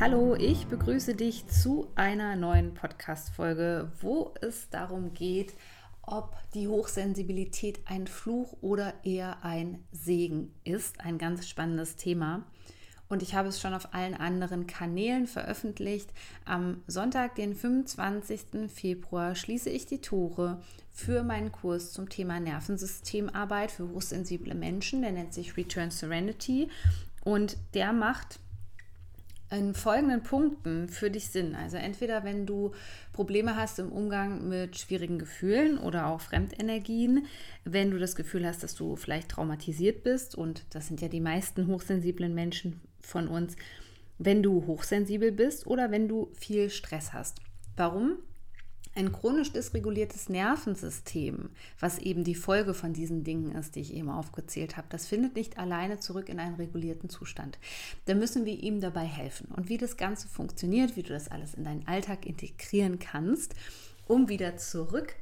Hallo, ich begrüße dich zu einer neuen Podcast-Folge, wo es darum geht, ob die Hochsensibilität ein Fluch oder eher ein Segen ist. Ein ganz spannendes Thema. Und ich habe es schon auf allen anderen Kanälen veröffentlicht. Am Sonntag, den 25. Februar, schließe ich die Tore für meinen Kurs zum Thema Nervensystemarbeit für hochsensible Menschen. Der nennt sich Return Serenity. Und der macht in folgenden Punkten für dich Sinn. Also entweder wenn du Probleme hast im Umgang mit schwierigen Gefühlen oder auch Fremdenergien, wenn du das Gefühl hast, dass du vielleicht traumatisiert bist und das sind ja die meisten hochsensiblen Menschen von uns, wenn du hochsensibel bist oder wenn du viel Stress hast. Warum? Ein chronisch dysreguliertes Nervensystem, was eben die Folge von diesen Dingen ist, die ich eben aufgezählt habe, das findet nicht alleine zurück in einen regulierten Zustand. Da müssen wir ihm dabei helfen. Und wie das Ganze funktioniert, wie du das alles in deinen Alltag integrieren kannst, um wieder zurück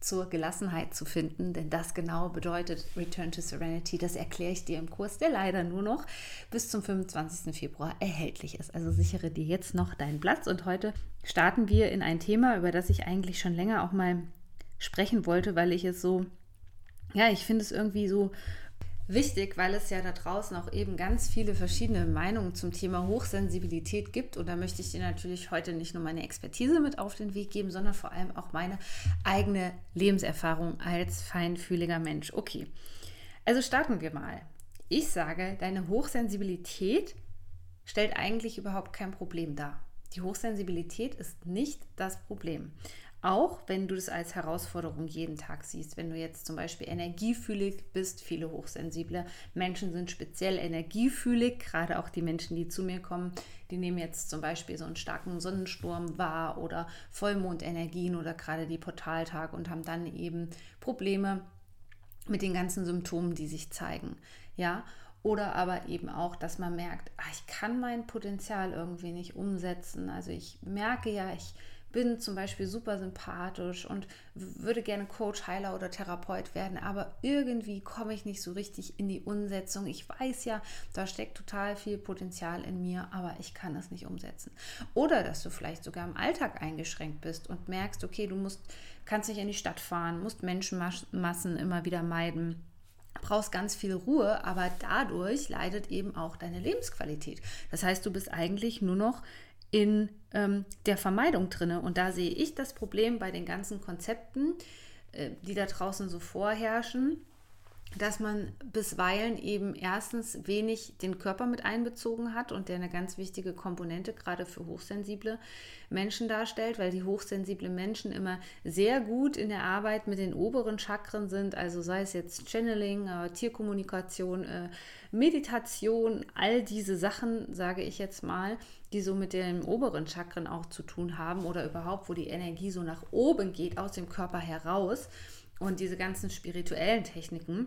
zur Gelassenheit zu finden, denn das genau bedeutet Return to Serenity. Das erkläre ich dir im Kurs, der leider nur noch bis zum 25. Februar erhältlich ist. Also sichere dir jetzt noch deinen Platz und heute starten wir in ein Thema, über das ich eigentlich schon länger auch mal sprechen wollte, weil ich es so, ja, ich finde es irgendwie so wichtig, weil es ja da draußen auch eben ganz viele verschiedene Meinungen zum Thema Hochsensibilität gibt. Und da möchte ich dir natürlich heute nicht nur meine Expertise mit auf den Weg geben, sondern vor allem auch meine eigene Lebenserfahrung als feinfühliger Mensch. Okay, also starten wir mal. Ich sage, deine Hochsensibilität stellt eigentlich überhaupt kein Problem dar. Die Hochsensibilität ist nicht das Problem. Auch wenn du das als Herausforderung jeden Tag siehst, wenn du jetzt zum Beispiel energiefühlig bist, viele hochsensible Menschen sind speziell energiefühlig, gerade auch die Menschen, die zu mir kommen, die nehmen jetzt zum Beispiel so einen starken Sonnensturm wahr oder Vollmondenergien oder gerade die Portaltag und haben dann eben Probleme mit den ganzen Symptomen, die sich zeigen. Ja, oder aber eben auch, dass man merkt, ach, ich kann mein Potenzial irgendwie nicht umsetzen. Also ich merke ja, ich bin zum Beispiel super sympathisch und würde gerne Coach, Heiler oder Therapeut werden, aber irgendwie komme ich nicht so richtig in die Umsetzung. Ich weiß ja, da steckt total viel Potenzial in mir, aber ich kann es nicht umsetzen. Oder dass du vielleicht sogar im Alltag eingeschränkt bist und merkst, okay, du musst, kannst nicht in die Stadt fahren, musst Menschenmassen immer wieder meiden brauchst ganz viel Ruhe, aber dadurch leidet eben auch deine Lebensqualität. Das heißt, du bist eigentlich nur noch in ähm, der Vermeidung drinne. Und da sehe ich das Problem bei den ganzen Konzepten, äh, die da draußen so vorherrschen, dass man bisweilen eben erstens wenig den Körper mit einbezogen hat und der eine ganz wichtige Komponente gerade für hochsensible Menschen darstellt, weil die hochsensiblen Menschen immer sehr gut in der Arbeit mit den oberen Chakren sind, also sei es jetzt Channeling, äh, Tierkommunikation, äh, Meditation, all diese Sachen, sage ich jetzt mal, die so mit den oberen Chakren auch zu tun haben oder überhaupt, wo die Energie so nach oben geht, aus dem Körper heraus. Und diese ganzen spirituellen Techniken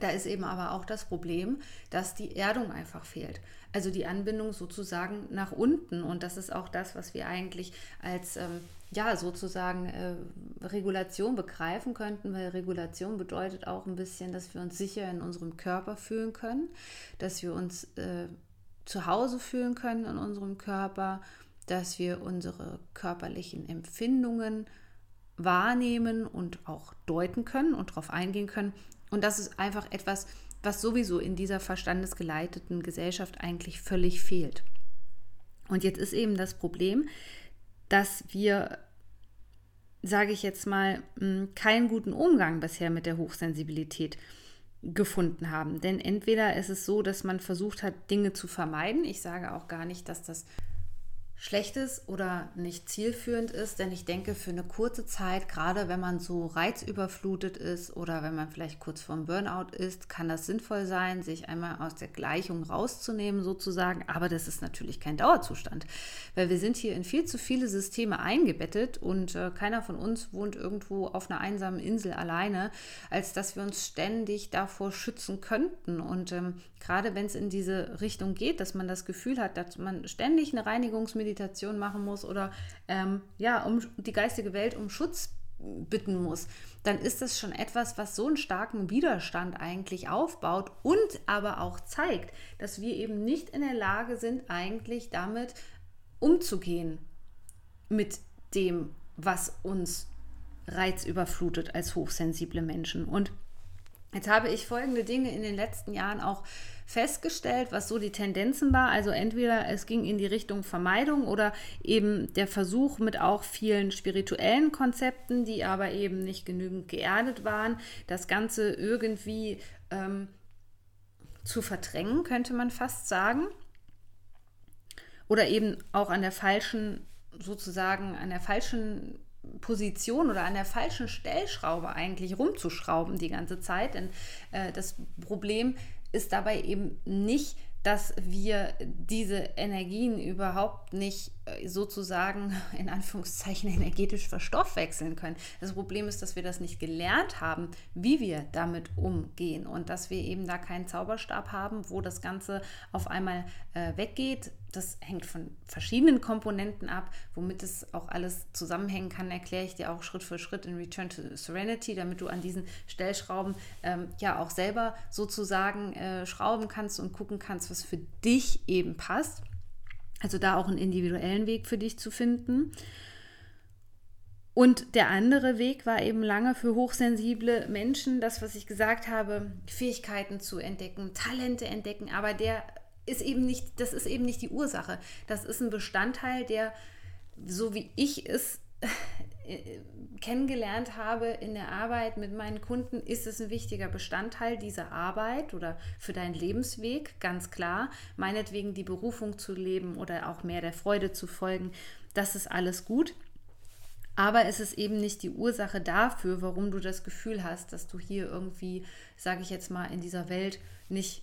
da ist eben aber auch das Problem, dass die Erdung einfach fehlt. Also die Anbindung sozusagen nach unten. Und das ist auch das, was wir eigentlich als ähm, ja sozusagen äh, Regulation begreifen könnten, weil Regulation bedeutet auch ein bisschen, dass wir uns sicher in unserem Körper fühlen können, dass wir uns äh, zu Hause fühlen können in unserem Körper, dass wir unsere körperlichen Empfindungen wahrnehmen und auch deuten können und darauf eingehen können und das ist einfach etwas, was sowieso in dieser verstandesgeleiteten Gesellschaft eigentlich völlig fehlt. Und jetzt ist eben das Problem, dass wir, sage ich jetzt mal, keinen guten Umgang bisher mit der Hochsensibilität gefunden haben. Denn entweder ist es so, dass man versucht hat, Dinge zu vermeiden. Ich sage auch gar nicht, dass das Schlechtes oder nicht zielführend ist, denn ich denke, für eine kurze Zeit, gerade wenn man so reizüberflutet ist oder wenn man vielleicht kurz vorm Burnout ist, kann das sinnvoll sein, sich einmal aus der Gleichung rauszunehmen sozusagen. Aber das ist natürlich kein Dauerzustand, weil wir sind hier in viel zu viele Systeme eingebettet und äh, keiner von uns wohnt irgendwo auf einer einsamen Insel alleine, als dass wir uns ständig davor schützen könnten. Und ähm, gerade wenn es in diese Richtung geht, dass man das Gefühl hat, dass man ständig eine Reinigungsmedizin Meditation machen muss oder ähm, ja, um die geistige Welt um Schutz bitten muss, dann ist das schon etwas, was so einen starken Widerstand eigentlich aufbaut und aber auch zeigt, dass wir eben nicht in der Lage sind, eigentlich damit umzugehen mit dem, was uns reizüberflutet als hochsensible Menschen. Und Jetzt habe ich folgende Dinge in den letzten Jahren auch festgestellt, was so die Tendenzen war. Also entweder es ging in die Richtung Vermeidung oder eben der Versuch mit auch vielen spirituellen Konzepten, die aber eben nicht genügend geerdet waren, das Ganze irgendwie ähm, zu verdrängen, könnte man fast sagen. Oder eben auch an der falschen, sozusagen an der falschen Position oder an der falschen Stellschraube eigentlich rumzuschrauben die ganze Zeit. Denn äh, das Problem ist dabei eben nicht, dass wir diese Energien überhaupt nicht äh, sozusagen in Anführungszeichen energetisch verstoffwechseln können. Das Problem ist, dass wir das nicht gelernt haben, wie wir damit umgehen und dass wir eben da keinen Zauberstab haben, wo das Ganze auf einmal äh, weggeht, das hängt von verschiedenen Komponenten ab. Womit es auch alles zusammenhängen kann, erkläre ich dir auch Schritt für Schritt in Return to Serenity, damit du an diesen Stellschrauben ähm, ja auch selber sozusagen äh, schrauben kannst und gucken kannst, was für dich eben passt. Also da auch einen individuellen Weg für dich zu finden. Und der andere Weg war eben lange für hochsensible Menschen, das, was ich gesagt habe, Fähigkeiten zu entdecken, Talente entdecken, aber der ist eben nicht, das ist eben nicht die Ursache. Das ist ein Bestandteil, der, so wie ich es äh, kennengelernt habe in der Arbeit mit meinen Kunden, ist es ein wichtiger Bestandteil dieser Arbeit oder für deinen Lebensweg, ganz klar. Meinetwegen die Berufung zu leben oder auch mehr der Freude zu folgen, das ist alles gut. Aber es ist eben nicht die Ursache dafür, warum du das Gefühl hast, dass du hier irgendwie, sage ich jetzt mal, in dieser Welt nicht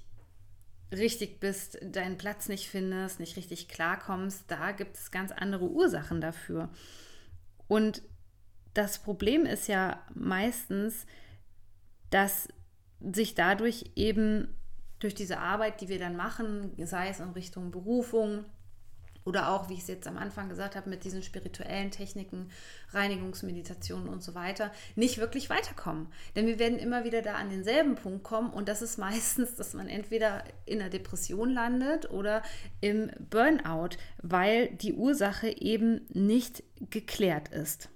richtig bist, deinen Platz nicht findest, nicht richtig klarkommst, da gibt es ganz andere Ursachen dafür. Und das Problem ist ja meistens, dass sich dadurch eben durch diese Arbeit, die wir dann machen, sei es in Richtung Berufung, oder auch, wie ich es jetzt am Anfang gesagt habe, mit diesen spirituellen Techniken, Reinigungsmeditationen und so weiter, nicht wirklich weiterkommen. Denn wir werden immer wieder da an denselben Punkt kommen und das ist meistens, dass man entweder in einer Depression landet oder im Burnout, weil die Ursache eben nicht geklärt ist.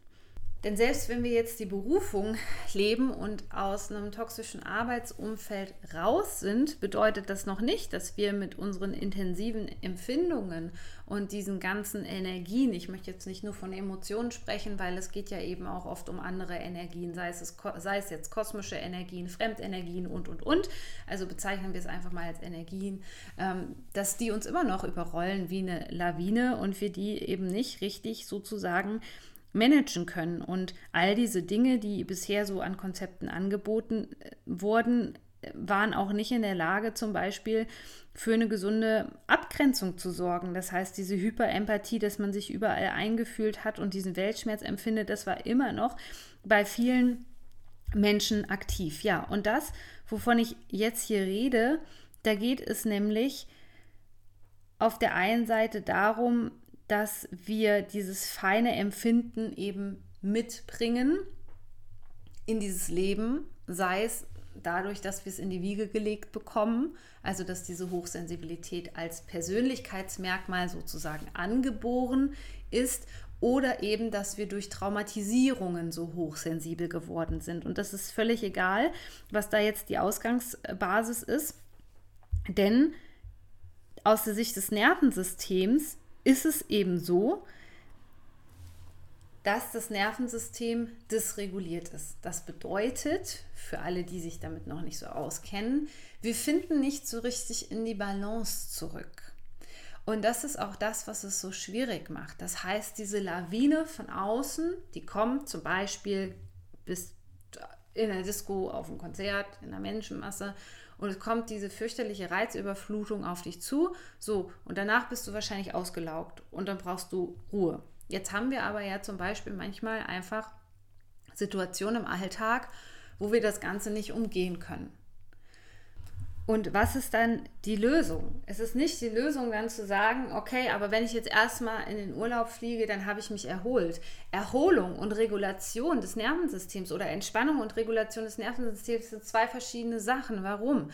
Denn selbst wenn wir jetzt die Berufung leben und aus einem toxischen Arbeitsumfeld raus sind, bedeutet das noch nicht, dass wir mit unseren intensiven Empfindungen und diesen ganzen Energien, ich möchte jetzt nicht nur von Emotionen sprechen, weil es geht ja eben auch oft um andere Energien, sei es, sei es jetzt kosmische Energien, Fremdenergien und, und, und. Also bezeichnen wir es einfach mal als Energien, ähm, dass die uns immer noch überrollen wie eine Lawine und wir die eben nicht richtig sozusagen managen können. Und all diese Dinge, die bisher so an Konzepten angeboten äh, wurden, waren auch nicht in der Lage, zum Beispiel für eine gesunde Abgrenzung zu sorgen. Das heißt, diese Hyperempathie, dass man sich überall eingefühlt hat und diesen Weltschmerz empfindet, das war immer noch bei vielen Menschen aktiv. Ja, und das, wovon ich jetzt hier rede, da geht es nämlich auf der einen Seite darum, dass wir dieses feine Empfinden eben mitbringen in dieses Leben, sei es dadurch, dass wir es in die Wiege gelegt bekommen, also dass diese Hochsensibilität als Persönlichkeitsmerkmal sozusagen angeboren ist oder eben, dass wir durch Traumatisierungen so hochsensibel geworden sind. Und das ist völlig egal, was da jetzt die Ausgangsbasis ist, denn aus der Sicht des Nervensystems ist es eben so, dass das Nervensystem dysreguliert ist. Das bedeutet, für alle, die sich damit noch nicht so auskennen, wir finden nicht so richtig in die Balance zurück. Und das ist auch das, was es so schwierig macht. Das heißt, diese Lawine von außen, die kommt zum Beispiel bis in der Disco, auf dem Konzert, in der Menschenmasse und es kommt diese fürchterliche Reizüberflutung auf dich zu. So, und danach bist du wahrscheinlich ausgelaugt und dann brauchst du Ruhe. Jetzt haben wir aber ja zum Beispiel manchmal einfach Situationen im Alltag, wo wir das Ganze nicht umgehen können. Und was ist dann die Lösung? Es ist nicht die Lösung, dann zu sagen, okay, aber wenn ich jetzt erstmal in den Urlaub fliege, dann habe ich mich erholt. Erholung und Regulation des Nervensystems oder Entspannung und Regulation des Nervensystems sind zwei verschiedene Sachen. Warum?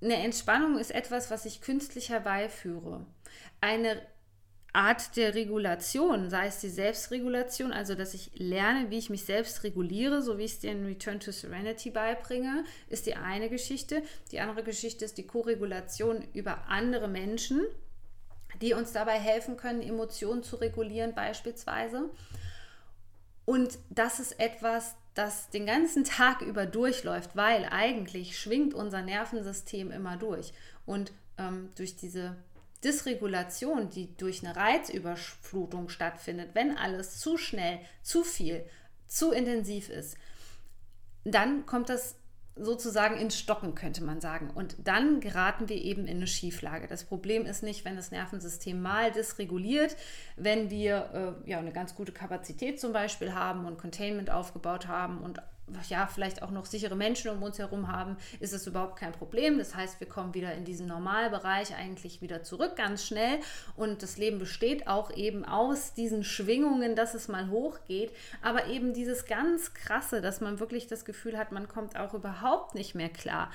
Eine Entspannung ist etwas, was ich künstlich herbeiführe. Eine Art der Regulation, sei es die Selbstregulation, also dass ich lerne, wie ich mich selbst reguliere, so wie ich es dir in Return to Serenity beibringe, ist die eine Geschichte. Die andere Geschichte ist die Koregulation über andere Menschen, die uns dabei helfen können, Emotionen zu regulieren beispielsweise. Und das ist etwas, das den ganzen Tag über durchläuft, weil eigentlich schwingt unser Nervensystem immer durch. Und ähm, durch diese Dysregulation, die durch eine Reizüberflutung stattfindet, wenn alles zu schnell, zu viel, zu intensiv ist, dann kommt das sozusagen ins Stocken, könnte man sagen. Und dann geraten wir eben in eine Schieflage. Das Problem ist nicht, wenn das Nervensystem mal dysreguliert, wenn wir äh, ja eine ganz gute Kapazität zum Beispiel haben und Containment aufgebaut haben und ja, vielleicht auch noch sichere Menschen um uns herum haben, ist es überhaupt kein Problem. Das heißt, wir kommen wieder in diesen Normalbereich eigentlich wieder zurück, ganz schnell. Und das Leben besteht auch eben aus diesen Schwingungen, dass es mal hochgeht. Aber eben dieses ganz krasse, dass man wirklich das Gefühl hat, man kommt auch überhaupt nicht mehr klar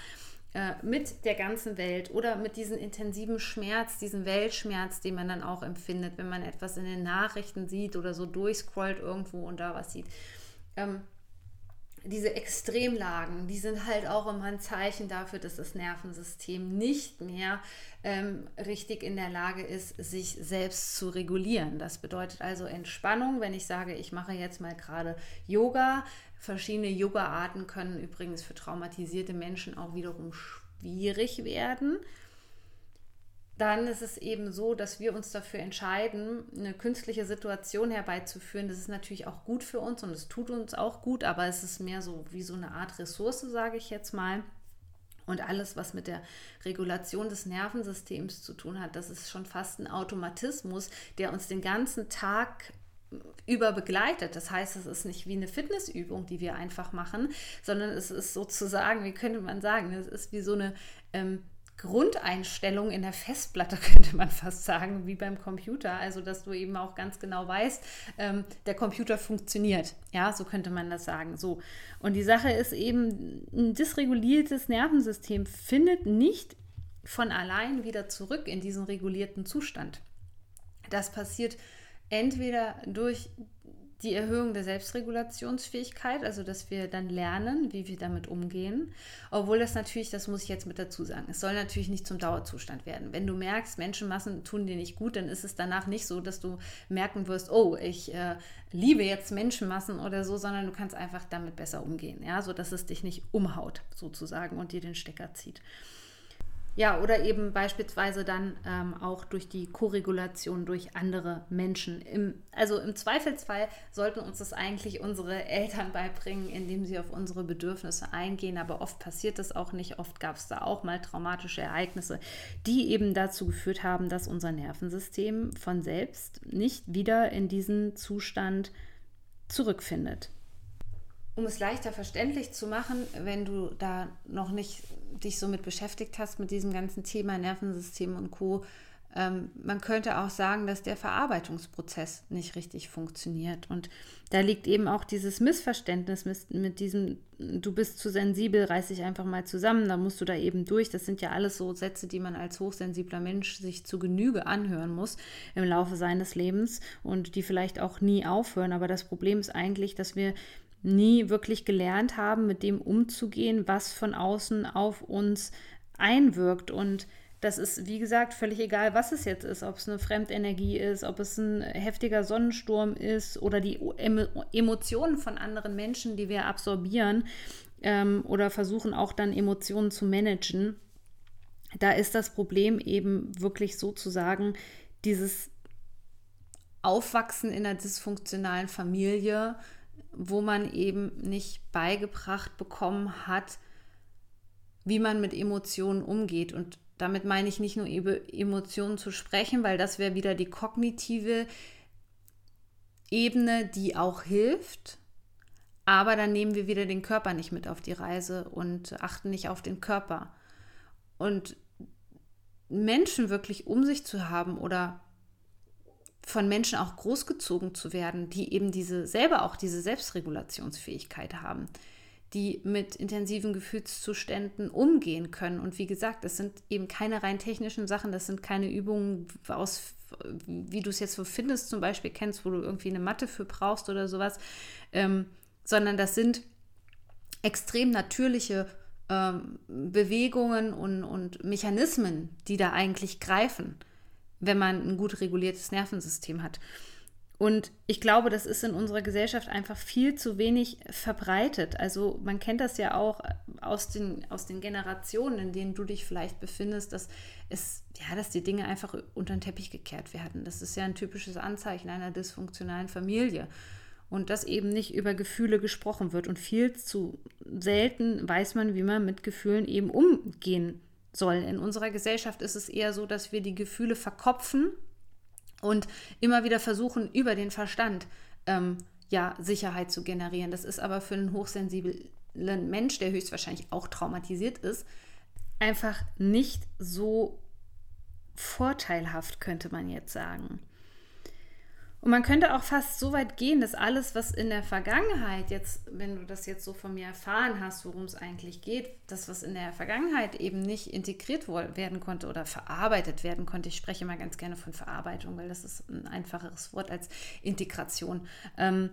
äh, mit der ganzen Welt oder mit diesem intensiven Schmerz, diesen Weltschmerz, den man dann auch empfindet, wenn man etwas in den Nachrichten sieht oder so durchscrollt irgendwo und da was sieht. Ähm, diese Extremlagen, die sind halt auch immer ein Zeichen dafür, dass das Nervensystem nicht mehr ähm, richtig in der Lage ist, sich selbst zu regulieren. Das bedeutet also Entspannung, wenn ich sage, ich mache jetzt mal gerade Yoga. Verschiedene Yoga-Arten können übrigens für traumatisierte Menschen auch wiederum schwierig werden dann ist es eben so, dass wir uns dafür entscheiden, eine künstliche Situation herbeizuführen. Das ist natürlich auch gut für uns und es tut uns auch gut, aber es ist mehr so wie so eine Art Ressource, sage ich jetzt mal. Und alles, was mit der Regulation des Nervensystems zu tun hat, das ist schon fast ein Automatismus, der uns den ganzen Tag über begleitet. Das heißt, es ist nicht wie eine Fitnessübung, die wir einfach machen, sondern es ist sozusagen, wie könnte man sagen, es ist wie so eine ähm, Grundeinstellung in der Festplatte, könnte man fast sagen, wie beim Computer. Also, dass du eben auch ganz genau weißt, ähm, der Computer funktioniert. Ja, so könnte man das sagen. So. Und die Sache ist eben, ein dysreguliertes Nervensystem findet nicht von allein wieder zurück in diesen regulierten Zustand. Das passiert entweder durch die Erhöhung der Selbstregulationsfähigkeit, also dass wir dann lernen, wie wir damit umgehen. Obwohl das natürlich, das muss ich jetzt mit dazu sagen, es soll natürlich nicht zum Dauerzustand werden. Wenn du merkst, Menschenmassen tun dir nicht gut, dann ist es danach nicht so, dass du merken wirst, oh, ich äh, liebe jetzt Menschenmassen oder so, sondern du kannst einfach damit besser umgehen, ja, so dass es dich nicht umhaut sozusagen und dir den Stecker zieht. Ja, oder eben beispielsweise dann ähm, auch durch die Korregulation durch andere Menschen. Im, also im Zweifelsfall sollten uns das eigentlich unsere Eltern beibringen, indem sie auf unsere Bedürfnisse eingehen. Aber oft passiert das auch nicht. Oft gab es da auch mal traumatische Ereignisse, die eben dazu geführt haben, dass unser Nervensystem von selbst nicht wieder in diesen Zustand zurückfindet um es leichter verständlich zu machen, wenn du da noch nicht dich so mit beschäftigt hast, mit diesem ganzen Thema Nervensystem und Co., ähm, man könnte auch sagen, dass der Verarbeitungsprozess nicht richtig funktioniert. Und da liegt eben auch dieses Missverständnis mit, mit diesem, du bist zu sensibel, reiß dich einfach mal zusammen, da musst du da eben durch. Das sind ja alles so Sätze, die man als hochsensibler Mensch sich zu Genüge anhören muss im Laufe seines Lebens und die vielleicht auch nie aufhören. Aber das Problem ist eigentlich, dass wir nie wirklich gelernt haben, mit dem umzugehen, was von außen auf uns einwirkt. Und das ist, wie gesagt, völlig egal, was es jetzt ist, ob es eine Fremdenergie ist, ob es ein heftiger Sonnensturm ist oder die Emotionen von anderen Menschen, die wir absorbieren ähm, oder versuchen auch dann Emotionen zu managen. da ist das Problem eben wirklich sozusagen dieses Aufwachsen in einer dysfunktionalen Familie, wo man eben nicht beigebracht bekommen hat, wie man mit Emotionen umgeht. Und damit meine ich nicht nur über Emotionen zu sprechen, weil das wäre wieder die kognitive Ebene, die auch hilft. Aber dann nehmen wir wieder den Körper nicht mit auf die Reise und achten nicht auf den Körper. Und Menschen wirklich um sich zu haben oder von Menschen auch großgezogen zu werden, die eben diese selber auch diese Selbstregulationsfähigkeit haben, die mit intensiven Gefühlszuständen umgehen können. Und wie gesagt, das sind eben keine rein technischen Sachen, das sind keine Übungen aus, wie du es jetzt so findest, zum Beispiel kennst, wo du irgendwie eine Matte für brauchst oder sowas, ähm, sondern das sind extrem natürliche ähm, Bewegungen und, und Mechanismen, die da eigentlich greifen, wenn man ein gut reguliertes Nervensystem hat. Und ich glaube, das ist in unserer Gesellschaft einfach viel zu wenig verbreitet. Also man kennt das ja auch aus den, aus den Generationen, in denen du dich vielleicht befindest, dass es, ja, dass die Dinge einfach unter den Teppich gekehrt werden. Das ist ja ein typisches Anzeichen einer dysfunktionalen Familie. Und dass eben nicht über Gefühle gesprochen wird. Und viel zu selten weiß man, wie man mit Gefühlen eben umgehen soll. In unserer Gesellschaft ist es eher so, dass wir die Gefühle verkopfen und immer wieder versuchen, über den Verstand ähm, ja, Sicherheit zu generieren. Das ist aber für einen hochsensiblen Mensch, der höchstwahrscheinlich auch traumatisiert ist, einfach nicht so vorteilhaft, könnte man jetzt sagen. Und man könnte auch fast so weit gehen, dass alles, was in der Vergangenheit jetzt, wenn du das jetzt so von mir erfahren hast, worum es eigentlich geht, das, was in der Vergangenheit eben nicht integriert werden konnte oder verarbeitet werden konnte, ich spreche mal ganz gerne von Verarbeitung, weil das ist ein einfacheres Wort als Integration, ähm,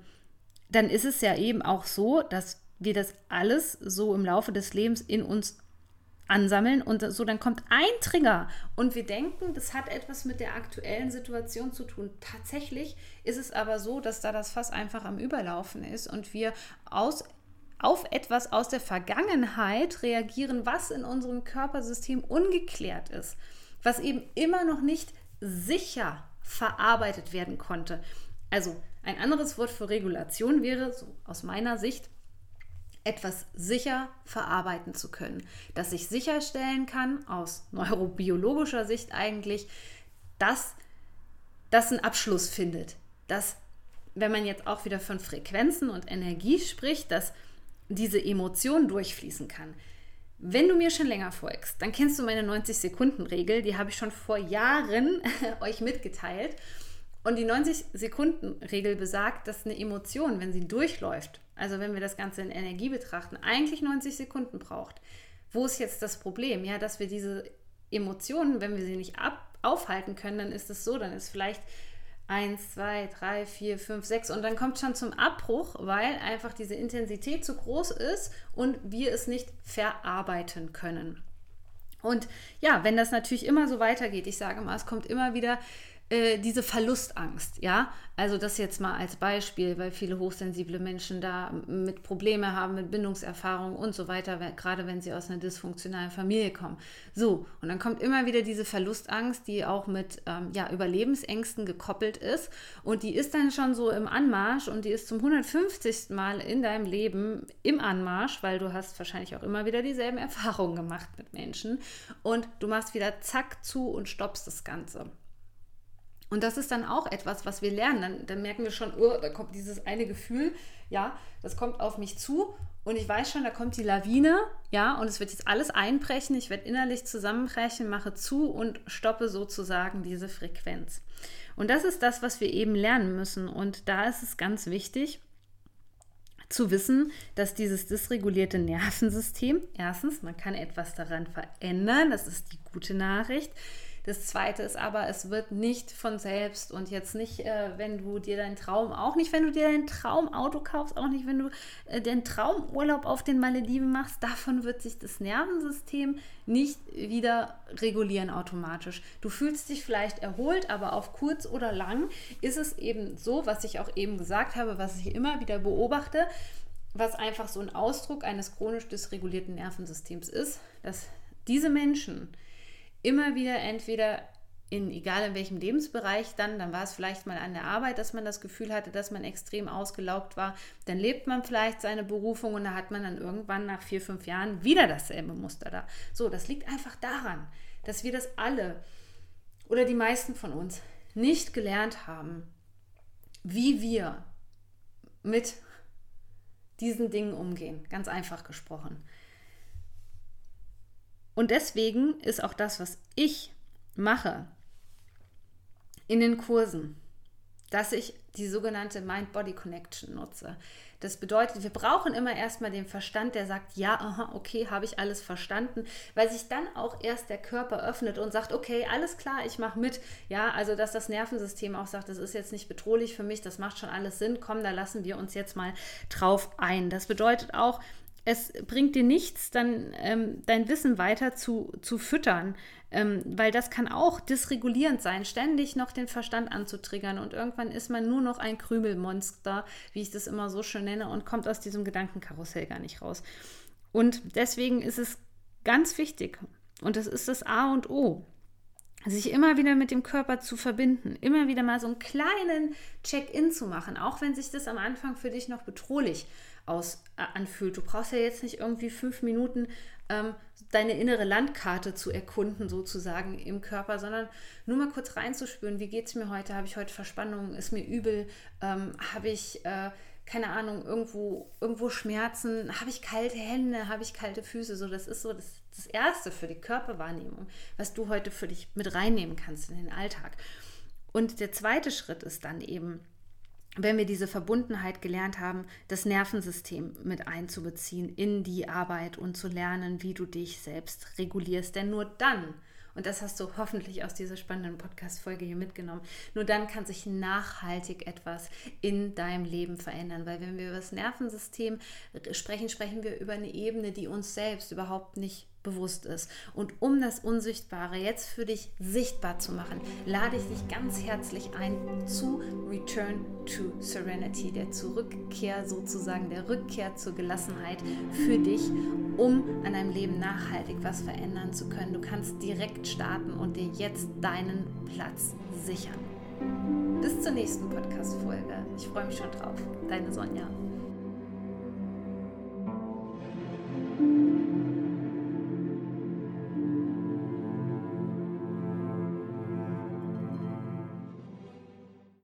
dann ist es ja eben auch so, dass wir das alles so im Laufe des Lebens in uns ansammeln und so dann kommt ein Trigger und wir denken, das hat etwas mit der aktuellen Situation zu tun. Tatsächlich ist es aber so, dass da das Fass einfach am Überlaufen ist und wir aus auf etwas aus der Vergangenheit reagieren, was in unserem Körpersystem ungeklärt ist, was eben immer noch nicht sicher verarbeitet werden konnte. Also ein anderes Wort für Regulation wäre, so aus meiner Sicht, etwas sicher verarbeiten zu können. Dass ich sicherstellen kann, aus neurobiologischer Sicht eigentlich, dass das einen Abschluss findet. Dass, wenn man jetzt auch wieder von Frequenzen und Energie spricht, dass diese Emotion durchfließen kann. Wenn du mir schon länger folgst, dann kennst du meine 90-Sekunden-Regel. Die habe ich schon vor Jahren euch mitgeteilt. Und die 90-Sekunden-Regel besagt, dass eine Emotion, wenn sie durchläuft, also wenn wir das Ganze in Energie betrachten, eigentlich 90 Sekunden braucht. Wo ist jetzt das Problem? Ja, dass wir diese Emotionen, wenn wir sie nicht ab aufhalten können, dann ist es so, dann ist vielleicht 1, 2, 3, 4, 5, 6 und dann kommt schon zum Abbruch, weil einfach diese Intensität zu groß ist und wir es nicht verarbeiten können. Und ja, wenn das natürlich immer so weitergeht, ich sage mal, es kommt immer wieder äh, diese Verlustangst, ja, also das jetzt mal als Beispiel, weil viele hochsensible Menschen da mit Probleme haben, mit Bindungserfahrung und so weiter, gerade wenn sie aus einer dysfunktionalen Familie kommen. So, und dann kommt immer wieder diese Verlustangst, die auch mit ähm, ja, Überlebensängsten gekoppelt ist und die ist dann schon so im Anmarsch und die ist zum 150. Mal in deinem Leben im Anmarsch, weil du hast wahrscheinlich auch immer wieder dieselben Erfahrungen gemacht mit Menschen und du machst wieder zack zu und stoppst das Ganze. Und das ist dann auch etwas, was wir lernen. Dann, dann merken wir schon, oh, da kommt dieses eine Gefühl, ja, das kommt auf mich zu und ich weiß schon, da kommt die Lawine, ja, und es wird jetzt alles einbrechen. Ich werde innerlich zusammenbrechen, mache zu und stoppe sozusagen diese Frequenz. Und das ist das, was wir eben lernen müssen. Und da ist es ganz wichtig, zu wissen, dass dieses dysregulierte Nervensystem, erstens, man kann etwas daran verändern, das ist die gute Nachricht. Das zweite ist aber, es wird nicht von selbst und jetzt nicht, äh, wenn du dir deinen Traum, auch nicht, wenn du dir dein Traumauto kaufst, auch nicht, wenn du äh, den Traumurlaub auf den Malediven machst, davon wird sich das Nervensystem nicht wieder regulieren automatisch. Du fühlst dich vielleicht erholt, aber auf kurz oder lang ist es eben so, was ich auch eben gesagt habe, was ich immer wieder beobachte, was einfach so ein Ausdruck eines chronisch dysregulierten Nervensystems ist, dass diese Menschen, immer wieder entweder in egal in welchem Lebensbereich dann, dann war es vielleicht mal an der Arbeit, dass man das Gefühl hatte, dass man extrem ausgelaugt war. Dann lebt man vielleicht seine Berufung und da hat man dann irgendwann nach vier, fünf Jahren wieder dasselbe Muster da. So, das liegt einfach daran, dass wir das alle oder die meisten von uns nicht gelernt haben, wie wir mit diesen Dingen umgehen. Ganz einfach gesprochen. Und deswegen ist auch das, was ich mache in den Kursen, dass ich die sogenannte Mind-Body-Connection nutze. Das bedeutet, wir brauchen immer erstmal den Verstand, der sagt, ja, aha, okay, habe ich alles verstanden, weil sich dann auch erst der Körper öffnet und sagt, okay, alles klar, ich mache mit. Ja, also dass das Nervensystem auch sagt, das ist jetzt nicht bedrohlich für mich, das macht schon alles Sinn, komm, da lassen wir uns jetzt mal drauf ein. Das bedeutet auch, es bringt dir nichts, dann ähm, dein Wissen weiter zu, zu füttern, ähm, weil das kann auch dysregulierend sein, ständig noch den Verstand anzutriggern und irgendwann ist man nur noch ein Krümelmonster, wie ich das immer so schön nenne, und kommt aus diesem Gedankenkarussell gar nicht raus. Und deswegen ist es ganz wichtig, und das ist das A und O, sich immer wieder mit dem Körper zu verbinden, immer wieder mal so einen kleinen Check-in zu machen, auch wenn sich das am Anfang für dich noch bedrohlich aus, äh, anfühlt. Du brauchst ja jetzt nicht irgendwie fünf Minuten ähm, deine innere Landkarte zu erkunden, sozusagen im Körper, sondern nur mal kurz reinzuspüren, wie geht es mir heute? Habe ich heute Verspannung? Ist mir übel? Ähm, Habe ich, äh, keine Ahnung, irgendwo, irgendwo Schmerzen? Habe ich kalte Hände? Habe ich kalte Füße? So, das ist so das, das Erste für die Körperwahrnehmung, was du heute für dich mit reinnehmen kannst in den Alltag. Und der zweite Schritt ist dann eben, wenn wir diese Verbundenheit gelernt haben, das Nervensystem mit einzubeziehen in die Arbeit und zu lernen, wie du dich selbst regulierst. Denn nur dann und das hast du hoffentlich aus dieser spannenden Podcast-Folge hier mitgenommen. Nur dann kann sich nachhaltig etwas in deinem Leben verändern. Weil wenn wir über das Nervensystem sprechen, sprechen wir über eine Ebene, die uns selbst überhaupt nicht bewusst ist. Und um das Unsichtbare jetzt für dich sichtbar zu machen, lade ich dich ganz herzlich ein zu Return to Serenity, der Zurückkehr sozusagen, der Rückkehr zur Gelassenheit für dich, um an deinem Leben nachhaltig was verändern zu können. Du kannst direkt starten und dir jetzt deinen Platz sichern. Bis zur nächsten Podcast-Folge. Ich freue mich schon drauf. Deine Sonja.